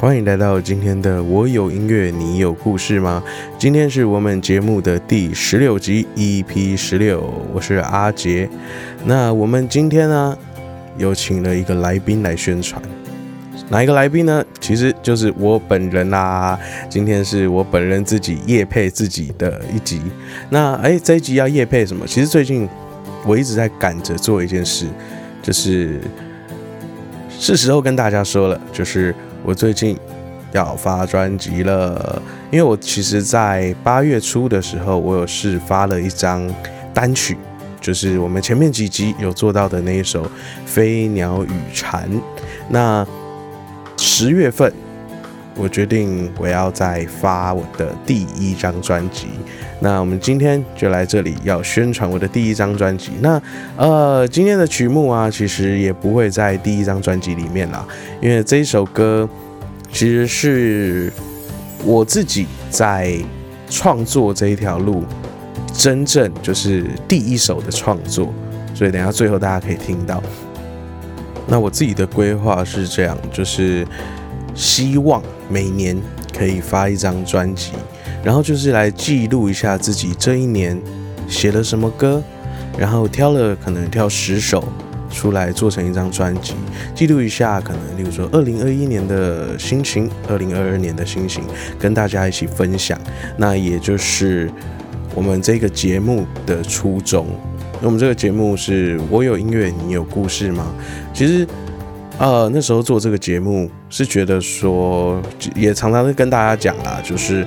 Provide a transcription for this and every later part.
欢迎来到今天的我有音乐，你有故事吗？今天是我们节目的第十六集，EP 十六，我是阿杰。那我们今天呢，有请了一个来宾来宣传，哪一个来宾呢？其实就是我本人啦。今天是我本人自己夜配自己的一集。那哎，这一集要夜配什么？其实最近我一直在赶着做一件事，就是是时候跟大家说了，就是。我最近要发专辑了，因为我其实，在八月初的时候，我有试发了一张单曲，就是我们前面几集有做到的那一首《飞鸟与蝉》。那十月份，我决定我要再发我的第一张专辑。那我们今天就来这里要宣传我的第一张专辑。那呃，今天的曲目啊，其实也不会在第一张专辑里面啦，因为这一首歌其实是我自己在创作这一条路真正就是第一首的创作，所以等下最后大家可以听到。那我自己的规划是这样，就是希望每年可以发一张专辑。然后就是来记录一下自己这一年写了什么歌，然后挑了可能挑十首出来做成一张专辑，记录一下可能例如说二零二一年的心情，二零二二年的心情，跟大家一起分享。那也就是我们这个节目的初衷。那我们这个节目是我有音乐，你有故事吗？其实，呃，那时候做这个节目是觉得说，也常常跟大家讲啦，就是。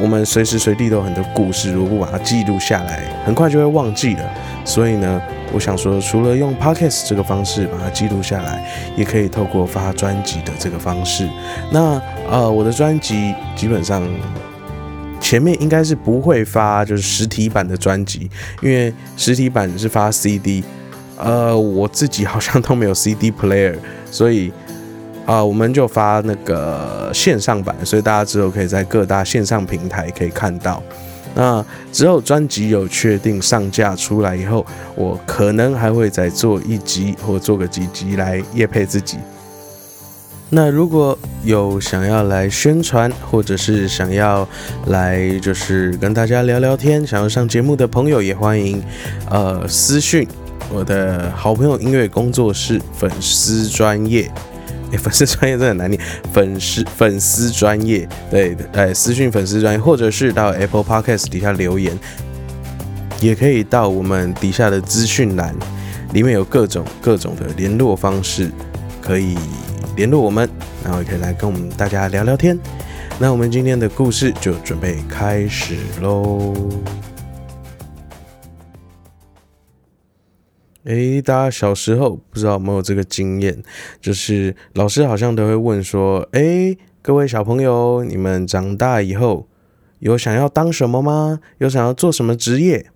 我们随时随地都有很多故事，如果不把它记录下来，很快就会忘记了。所以呢，我想说，除了用 podcast 这个方式把它记录下来，也可以透过发专辑的这个方式。那呃，我的专辑基本上前面应该是不会发，就是实体版的专辑，因为实体版是发 CD，呃，我自己好像都没有 CD player，所以。啊，我们就发那个线上版，所以大家之后可以在各大线上平台可以看到。那之后专辑有确定上架出来以后，我可能还会再做一集或做个几集来夜配自己。那如果有想要来宣传，或者是想要来就是跟大家聊聊天，想要上节目的朋友，也欢迎呃私讯我的好朋友音乐工作室粉丝专业。粉丝专业 真的很难念，粉丝粉丝专业，对，哎，私讯粉丝专业，或者是到 Apple Podcast 底下留言，也可以到我们底下的资讯栏，里面有各种各种的联络方式，可以联络我们，然后也可以来跟我们大家聊聊天。那我们今天的故事就准备开始喽。诶，大家小时候不知道有没有这个经验，就是老师好像都会问说：“诶，各位小朋友，你们长大以后有想要当什么吗？有想要做什么职业？”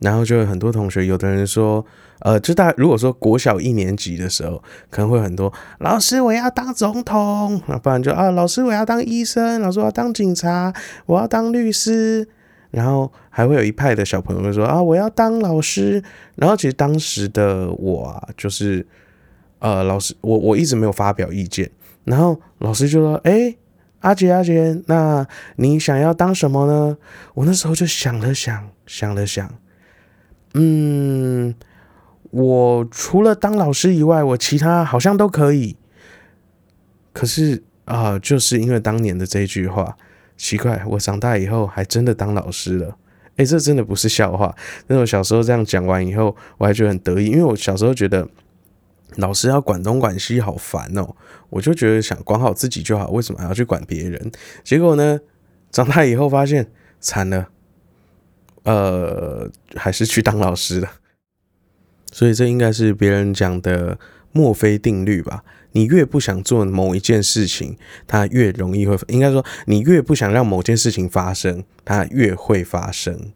然后就有很多同学，有的人说：“呃，就大如果说国小一年级的时候，可能会很多老师我要当总统，那不然就啊老师我要当医生，老师我要当警察，我要当律师。”然后还会有一派的小朋友说啊，我要当老师。然后其实当时的我啊，就是呃，老师，我我一直没有发表意见。然后老师就说：“哎，阿杰阿杰，那你想要当什么呢？”我那时候就想了想，想了想，嗯，我除了当老师以外，我其他好像都可以。可是啊，就是因为当年的这句话。奇怪，我长大以后还真的当老师了。诶，这真的不是笑话。那我小时候这样讲完以后，我还觉得很得意，因为我小时候觉得老师要管东管西好烦哦。我就觉得想管好自己就好，为什么还要去管别人？结果呢，长大以后发现惨了，呃，还是去当老师了。所以这应该是别人讲的墨菲定律吧。你越不想做某一件事情，它越容易会应该说，你越不想让某件事情发生，它越会发生。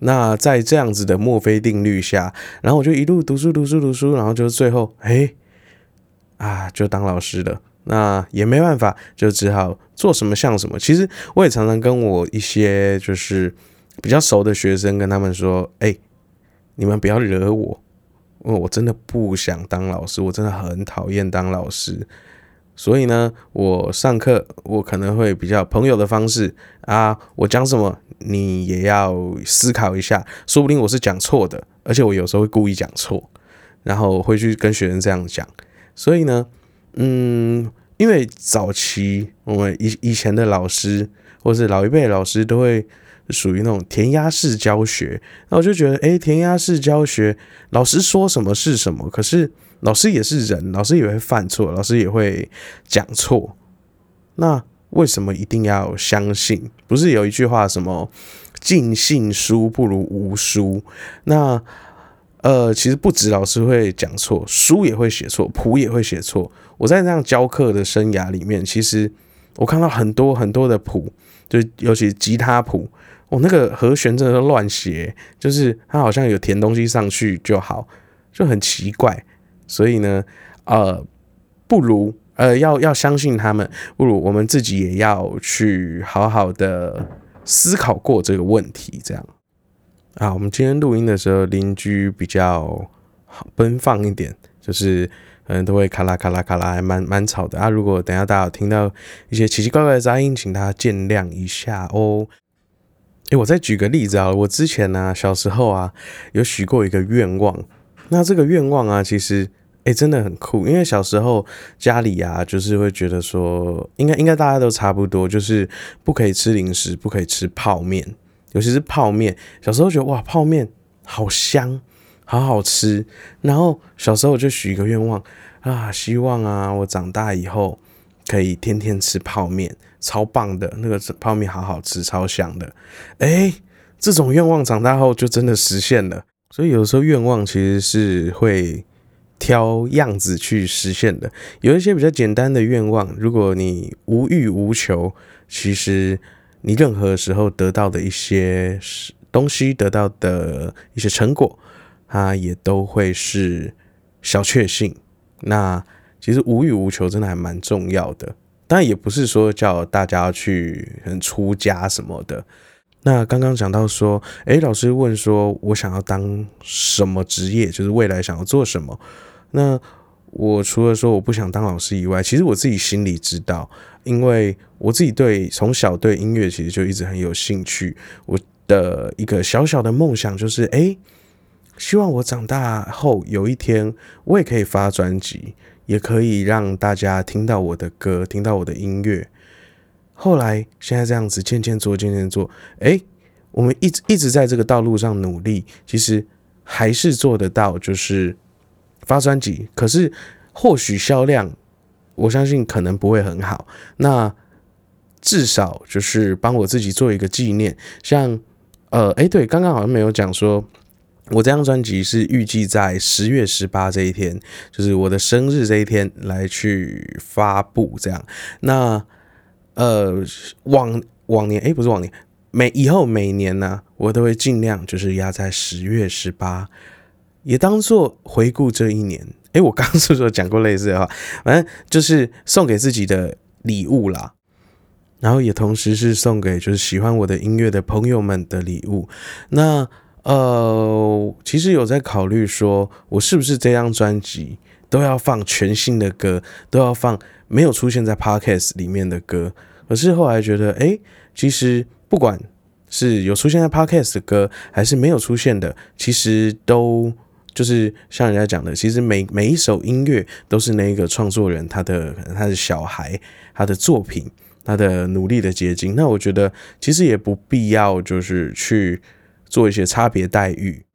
那在这样子的墨菲定律下，然后我就一路读书读书读书，然后就最后，哎，啊，就当老师了。那也没办法，就只好做什么像什么。其实我也常常跟我一些就是比较熟的学生跟他们说，哎，你们不要惹我。因为我真的不想当老师，我真的很讨厌当老师，所以呢，我上课我可能会比较朋友的方式啊，我讲什么你也要思考一下，说不定我是讲错的，而且我有时候会故意讲错，然后会去跟学生这样讲。所以呢，嗯，因为早期我们以以前的老师或是老一辈老师都会属于那种填鸭式教学，那我就觉得，诶，填鸭式教学，老师说什么是什么，可是。老师也是人，老师也会犯错，老师也会讲错。那为什么一定要相信？不是有一句话什么“尽信书不如无书”？那呃，其实不止老师会讲错，书也会写错，谱也会写错。我在那样教课的生涯里面，其实我看到很多很多的谱，就尤其吉他谱，我那个和弦真的都乱写，就是它好像有填东西上去就好，就很奇怪。所以呢，呃，不如呃要要相信他们，不如我们自己也要去好好的思考过这个问题。这样啊，我们今天录音的时候，邻居比较奔放一点，就是嗯都会咔啦咔啦咔啦，还蛮蛮吵的啊。如果等下大家有听到一些奇奇怪怪的杂音，请大家见谅一下哦。诶，我再举个例子啊，我之前呢小时候啊有许过一个愿望，那这个愿望啊其实。哎，真的很酷，因为小时候家里啊，就是会觉得说，应该应该大家都差不多，就是不可以吃零食，不可以吃泡面，尤其是泡面。小时候觉得哇，泡面好香，好好吃。然后小时候我就许一个愿望啊，希望啊，我长大以后可以天天吃泡面，超棒的，那个泡面好好吃，超香的。哎，这种愿望长大后就真的实现了。所以有时候愿望其实是会。挑样子去实现的，有一些比较简单的愿望，如果你无欲无求，其实你任何时候得到的一些东西，得到的一些成果，它也都会是小确幸。那其实无欲无求真的还蛮重要的，但也不是说叫大家去很出家什么的。那刚刚讲到说，诶，老师问说我想要当什么职业，就是未来想要做什么。那我除了说我不想当老师以外，其实我自己心里知道，因为我自己对从小对音乐其实就一直很有兴趣。我的一个小小的梦想就是，哎，希望我长大后有一天我也可以发专辑，也可以让大家听到我的歌，听到我的音乐。后来现在这样子渐渐做，渐渐做，哎，我们一直一直在这个道路上努力，其实还是做得到，就是。发专辑，可是或许销量，我相信可能不会很好。那至少就是帮我自己做一个纪念。像呃，哎，对，刚刚好像没有讲说，我这张专辑是预计在十月十八这一天，就是我的生日这一天来去发布。这样，那呃，往往年，哎，不是往年，每以后每年呢，我都会尽量就是压在十月十八。也当做回顾这一年，诶，我刚刚是不是讲过类似的话？反正就是送给自己的礼物啦，然后也同时是送给就是喜欢我的音乐的朋友们的礼物。那呃，其实有在考虑说，我是不是这张专辑都要放全新的歌，都要放没有出现在 Podcast 里面的歌？可是后来觉得，诶，其实不管是有出现在 Podcast 的歌，还是没有出现的，其实都。就是像人家讲的，其实每每一首音乐都是那个创作人他的可能他的小孩他的作品他的努力的结晶。那我觉得其实也不必要就是去做一些差别待遇，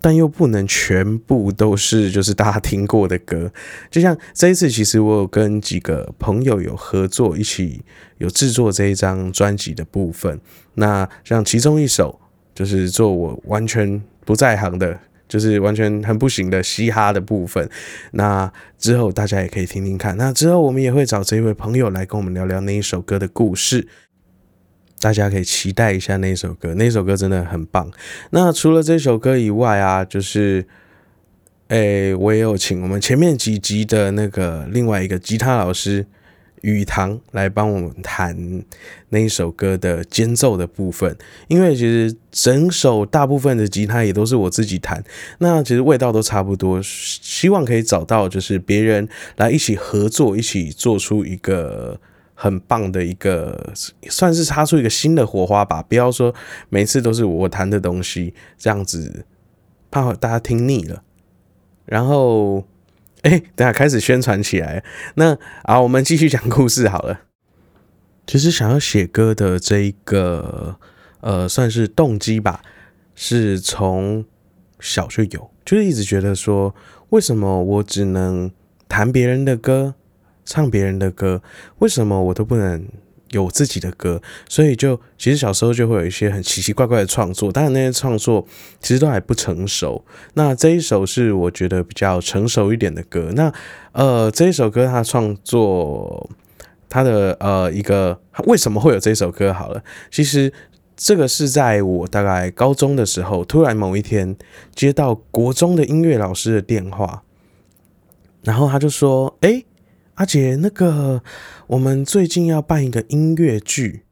但又不能全部都是 就是大家听过的歌。就像这一次，其实我有跟几个朋友有合作，一起有制作这一张专辑的部分。那像其中一首就是做我完全不在行的。就是完全很不行的嘻哈的部分，那之后大家也可以听听看。那之后我们也会找这位朋友来跟我们聊聊那一首歌的故事，大家可以期待一下那首歌。那首歌真的很棒。那除了这首歌以外啊，就是，诶，我也有请我们前面几集的那个另外一个吉他老师，雨堂来帮我们弹那一首歌的间奏的部分，因为其实整首大部分的吉他也都是我自己弹，那其实味道都差不多，希望可以找到就是别人来一起合作，一起做出一个很棒的一个，算是擦出一个新的火花吧。不要说每次都是我弹的东西，这样子怕大家听腻了。然后。哎，等下开始宣传起来。那啊，我们继续讲故事好了。其实想要写歌的这一个呃，算是动机吧，是从小就有，就是一直觉得说，为什么我只能弹别人的歌，唱别人的歌，为什么我都不能？有自己的歌，所以就其实小时候就会有一些很奇奇怪怪的创作，当然那些创作其实都还不成熟。那这一首是我觉得比较成熟一点的歌。那呃这一首歌它创作它的呃一个为什么会有这首歌？好了，其实这个是在我大概高中的时候，突然某一天接到国中的音乐老师的电话，然后他就说：“哎。”阿姐，那个我们最近要办一个音乐剧，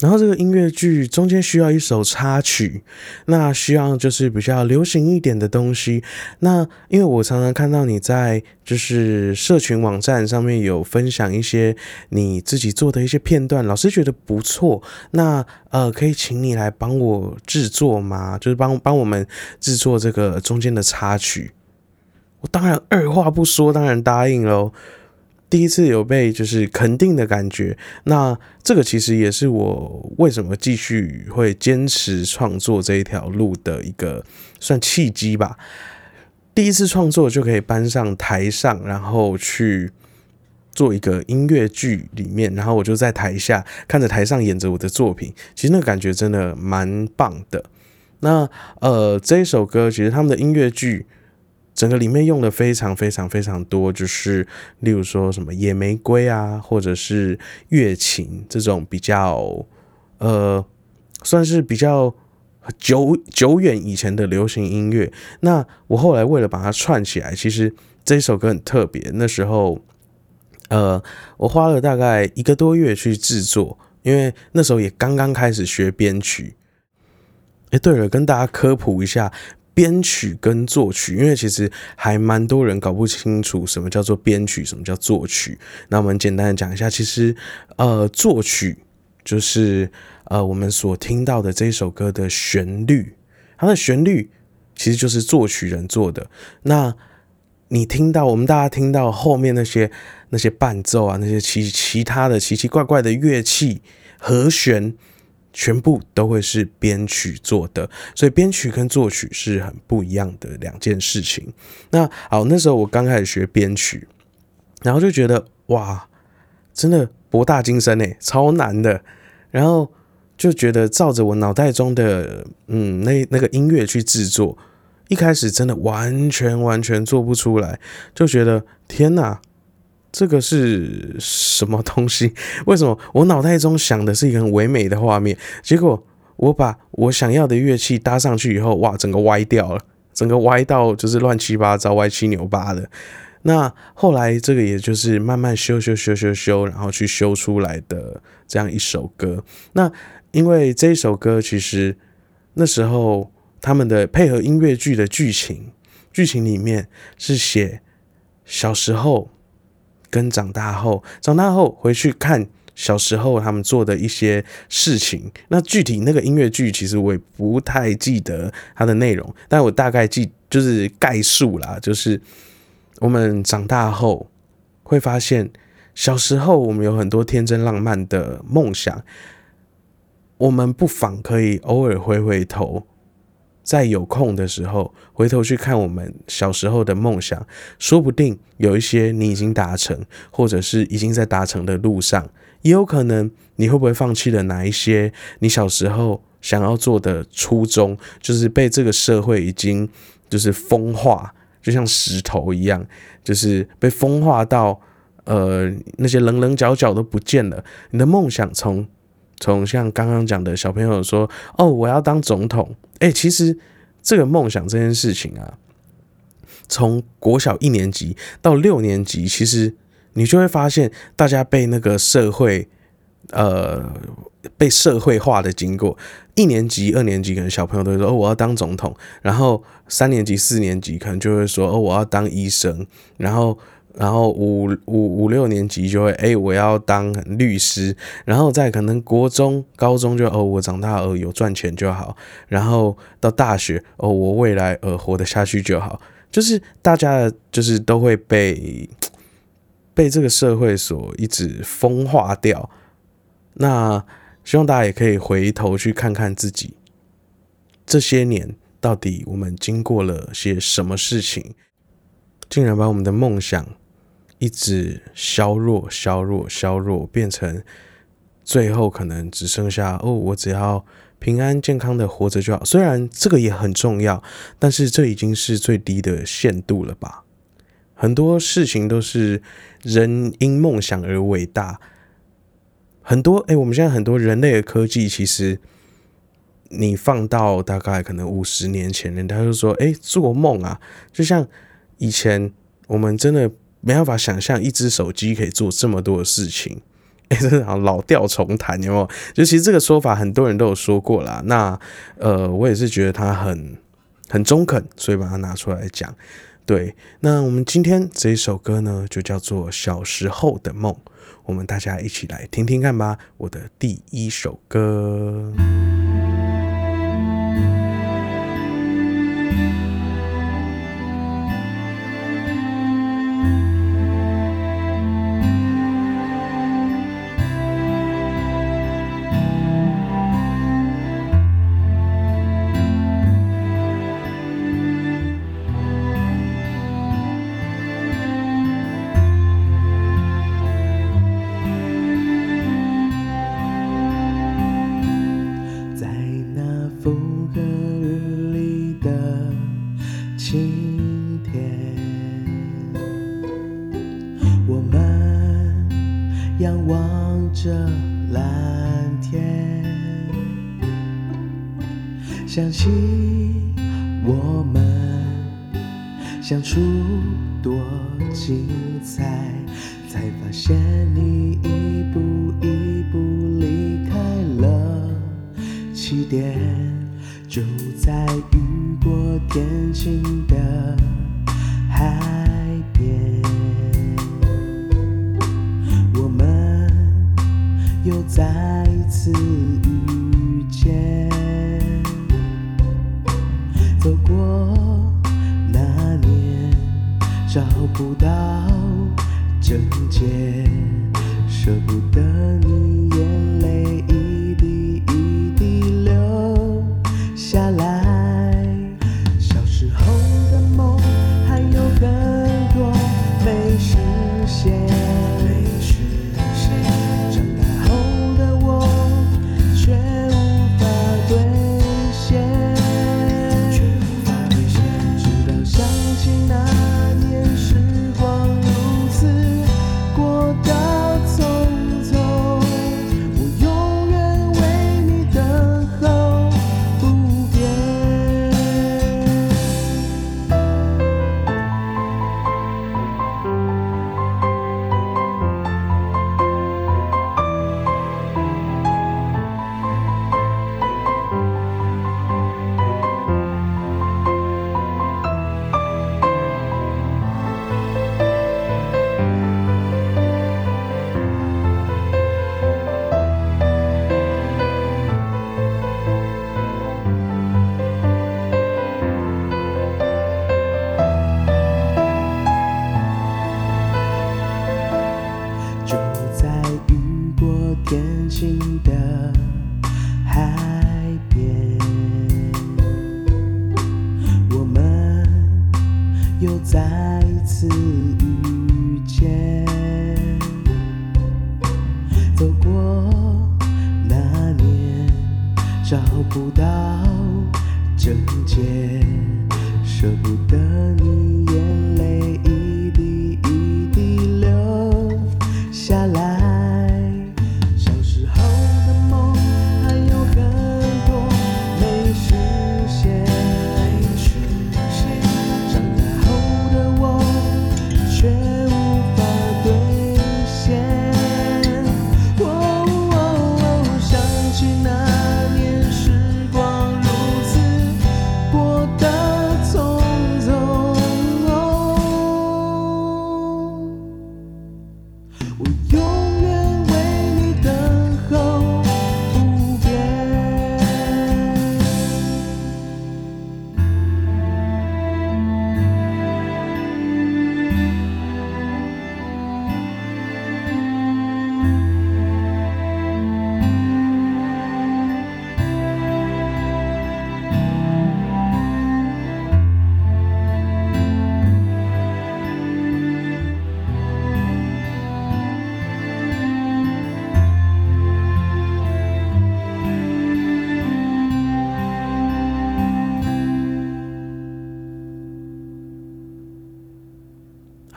然后这个音乐剧中间需要一首插曲，那需要就是比较流行一点的东西。那因为我常常看到你在就是社群网站上面有分享一些你自己做的一些片段，老师觉得不错。那呃，可以请你来帮我制作吗？就是帮帮我们制作这个中间的插曲。我当然二话不说，当然答应喽。第一次有被就是肯定的感觉，那这个其实也是我为什么继续会坚持创作这一条路的一个算契机吧。第一次创作就可以搬上台上，然后去做一个音乐剧里面，然后我就在台下看着台上演着我的作品，其实那个感觉真的蛮棒的。那呃，这一首歌其实他们的音乐剧。整个里面用的非常非常非常多，就是例如说什么野玫瑰啊，或者是乐琴这种比较呃，算是比较久久远以前的流行音乐。那我后来为了把它串起来，其实这首歌很特别。那时候呃，我花了大概一个多月去制作，因为那时候也刚刚开始学编曲。哎，对了，跟大家科普一下。编曲跟作曲，因为其实还蛮多人搞不清楚什么叫做编曲，什么叫作曲。那我们简单的讲一下，其实呃，作曲就是呃我们所听到的这首歌的旋律，它的旋律其实就是作曲人做的。那你听到我们大家听到后面那些那些伴奏啊，那些其其他的奇奇怪怪的乐器和弦。全部都会是编曲做的，所以编曲跟作曲是很不一样的两件事情。那好，那时候我刚开始学编曲，然后就觉得哇，真的博大精深诶，超难的。然后就觉得照着我脑袋中的嗯那那个音乐去制作，一开始真的完全完全做不出来，就觉得天哪！这个是什么东西？为什么我脑袋中想的是一个很唯美的画面，结果我把我想要的乐器搭上去以后，哇，整个歪掉了，整个歪到就是乱七八糟、歪七扭八的。那后来这个也就是慢慢修修修修修，然后去修出来的这样一首歌。那因为这一首歌其实那时候他们的配合音乐剧的剧情，剧情里面是写小时候。跟长大后，长大后回去看小时候他们做的一些事情。那具体那个音乐剧，其实我也不太记得它的内容，但我大概记就是概述啦，就是我们长大后会发现，小时候我们有很多天真浪漫的梦想，我们不妨可以偶尔回回头。在有空的时候，回头去看我们小时候的梦想，说不定有一些你已经达成，或者是已经在达成的路上，也有可能你会不会放弃了哪一些你小时候想要做的初衷，就是被这个社会已经就是风化，就像石头一样，就是被风化到呃那些棱棱角角都不见了。你的梦想从。从像刚刚讲的小朋友说：“哦，我要当总统。”哎，其实这个梦想这件事情啊，从国小一年级到六年级，其实你就会发现大家被那个社会，呃，被社会化的经过。一年级、二年级可能小朋友都会说：“哦，我要当总统。”然后三年级、四年级可能就会说：“哦，我要当医生。”然后，然后五五五六年级就会：“哎，我要当律师。”然后在可能国中、高中就：“哦，我长大呃有赚钱就好。”然后到大学：“哦，我未来呃活得下去就好。”就是大家就是都会被被这个社会所一直风化掉。那。希望大家也可以回头去看看自己这些年到底我们经过了些什么事情，竟然把我们的梦想一直削弱、削弱、削弱，变成最后可能只剩下哦，我只要平安健康的活着就好。虽然这个也很重要，但是这已经是最低的限度了吧？很多事情都是人因梦想而伟大。很多哎，我们现在很多人类的科技，其实你放到大概可能五十年前，人家就说哎，做梦啊！就像以前我们真的没办法想象，一只手机可以做这么多的事情。哎，真的好老调重弹，有没有？就其实这个说法很多人都有说过啦。那呃，我也是觉得他很很中肯，所以把它拿出来讲。对，那我们今天这一首歌呢，就叫做《小时候的梦》。我们大家一起来听听看吧，我的第一首歌。想起我们相处多精彩，才发现你一步一步离开了起点，就在雨过天晴的海边，我们又再次遇见。走过那年找不到证件舍不得你。年轻的海边，我们又再次遇见，走过那年找不到正解，舍不得你。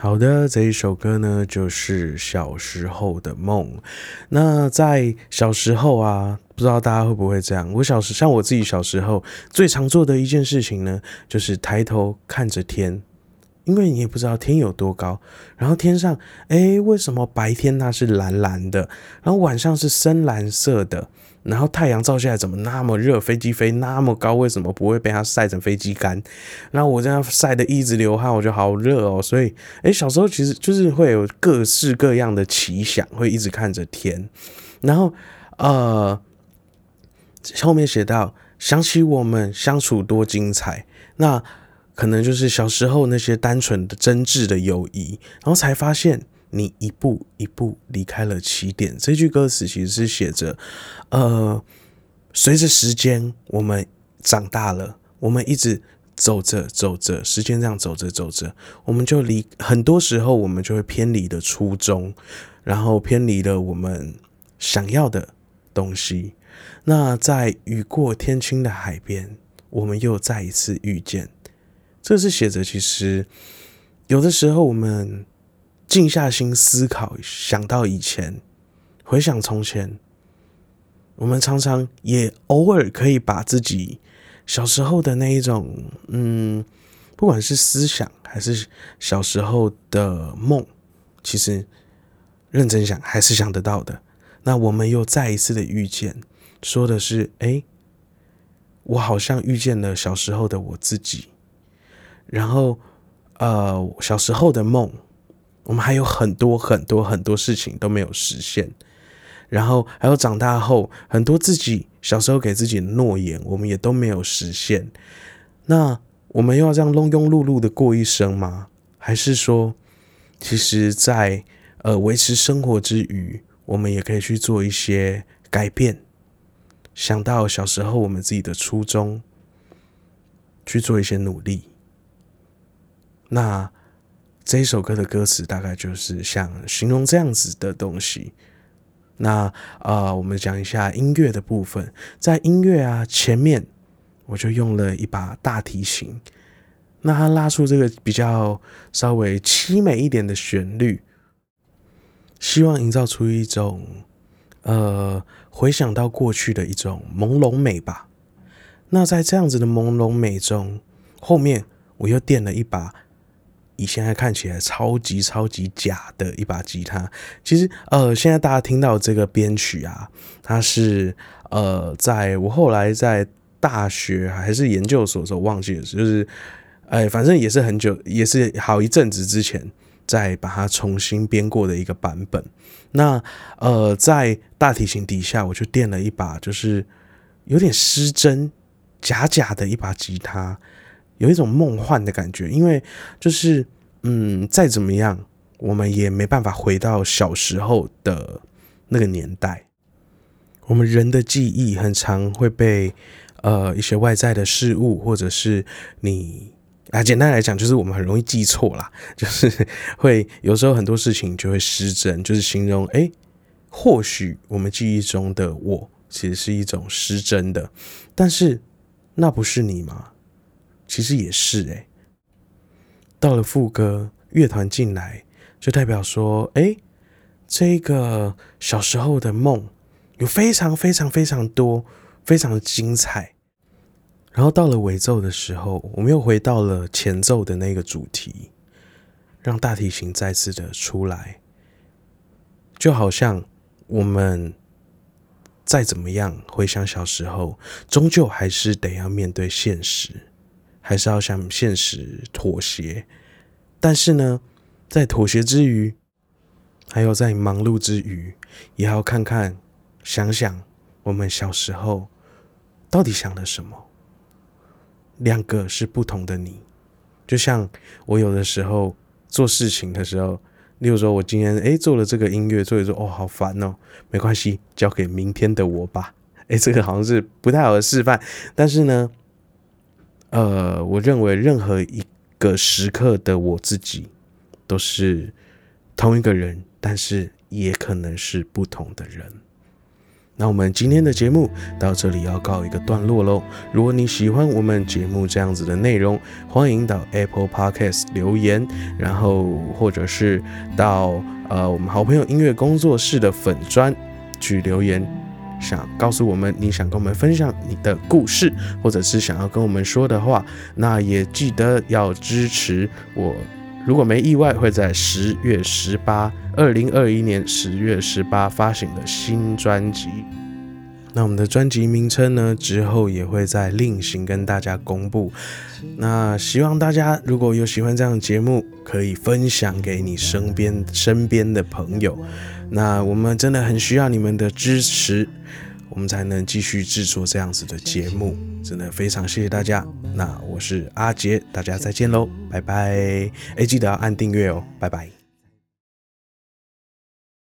好的，这一首歌呢，就是小时候的梦。那在小时候啊，不知道大家会不会这样？我小时像我自己小时候最常做的一件事情呢，就是抬头看着天，因为你也不知道天有多高。然后天上，哎，为什么白天它是蓝蓝的，然后晚上是深蓝色的？然后太阳照下来怎么那么热？飞机飞那么高，为什么不会被它晒成飞机干？然后我这样晒的一直流汗，我觉得好热哦。所以，哎，小时候其实就是会有各式各样的奇想，会一直看着天。然后，呃，后面写到想起我们相处多精彩，那可能就是小时候那些单纯的真挚的友谊，然后才发现。你一步一步离开了起点，这句歌词其实是写着，呃，随着时间我们长大了，我们一直走着走着，时间这样走着走着，我们就离很多时候我们就会偏离的初衷，然后偏离了我们想要的东西。那在雨过天晴的海边，我们又再一次遇见。这是写着，其实有的时候我们。静下心思考，想到以前，回想从前，我们常常也偶尔可以把自己小时候的那一种，嗯，不管是思想还是小时候的梦，其实认真想还是想得到的。那我们又再一次的遇见，说的是，哎，我好像遇见了小时候的我自己，然后，呃，小时候的梦。我们还有很多很多很多事情都没有实现，然后还有长大后很多自己小时候给自己的诺言，我们也都没有实现。那我们又要这样庸庸碌碌的过一生吗？还是说，其实，在呃维持生活之余，我们也可以去做一些改变，想到小时候我们自己的初衷，去做一些努力。那。这一首歌的歌词大概就是像形容这样子的东西。那啊，我们讲一下音乐的部分，在音乐啊前面，我就用了一把大提琴，那它拉出这个比较稍微凄美一点的旋律，希望营造出一种呃回想到过去的一种朦胧美吧。那在这样子的朦胧美中，后面我又垫了一把。以现在看起来超级超级假的一把吉他，其实呃，现在大家听到这个编曲啊，它是呃，在我后来在大学还是研究所的时候忘记了，就是哎，反正也是很久，也是好一阵子之前再把它重新编过的一个版本。那呃，在大提琴底下，我就垫了一把，就是有点失真、假假的一把吉他。有一种梦幻的感觉，因为就是，嗯，再怎么样，我们也没办法回到小时候的那个年代。我们人的记忆很常会被呃一些外在的事物，或者是你啊，简单来讲，就是我们很容易记错啦，就是会有时候很多事情就会失真，就是形容哎，或许我们记忆中的我其实是一种失真的，但是那不是你吗？其实也是诶，到了副歌，乐团进来，就代表说，哎，这个小时候的梦有非常非常非常多，非常的精彩。然后到了尾奏的时候，我们又回到了前奏的那个主题，让大提琴再次的出来，就好像我们再怎么样回想小时候，终究还是得要面对现实。还是要向现实妥协，但是呢，在妥协之余，还有在忙碌之余，也要看看、想想我们小时候到底想了什么。两个是不同的你，就像我有的时候做事情的时候，例如说我今天诶做了这个音乐，做一做哦好烦哦，没关系，交给明天的我吧。诶，这个好像是不太好的示范，但是呢。呃，我认为任何一个时刻的我自己都是同一个人，但是也可能是不同的人。那我们今天的节目到这里要告一个段落喽。如果你喜欢我们节目这样子的内容，欢迎到 Apple Podcast 留言，然后或者是到呃我们好朋友音乐工作室的粉砖去留言，想告诉我们你想跟我们分享你的故事，或者是想要跟我们说的话，那也记得要支持我。如果没意外，会在十月十八，二零二一年十月十八发行的新专辑。那我们的专辑名称呢，之后也会再另行跟大家公布。那希望大家如果有喜欢这样的节目，可以分享给你身边身边的朋友。那我们真的很需要你们的支持。我们才能继续制作这样子的节目，真的非常谢谢大家。那我是阿杰，大家再见喽，拜拜！哎，记得要按订阅哦，拜拜。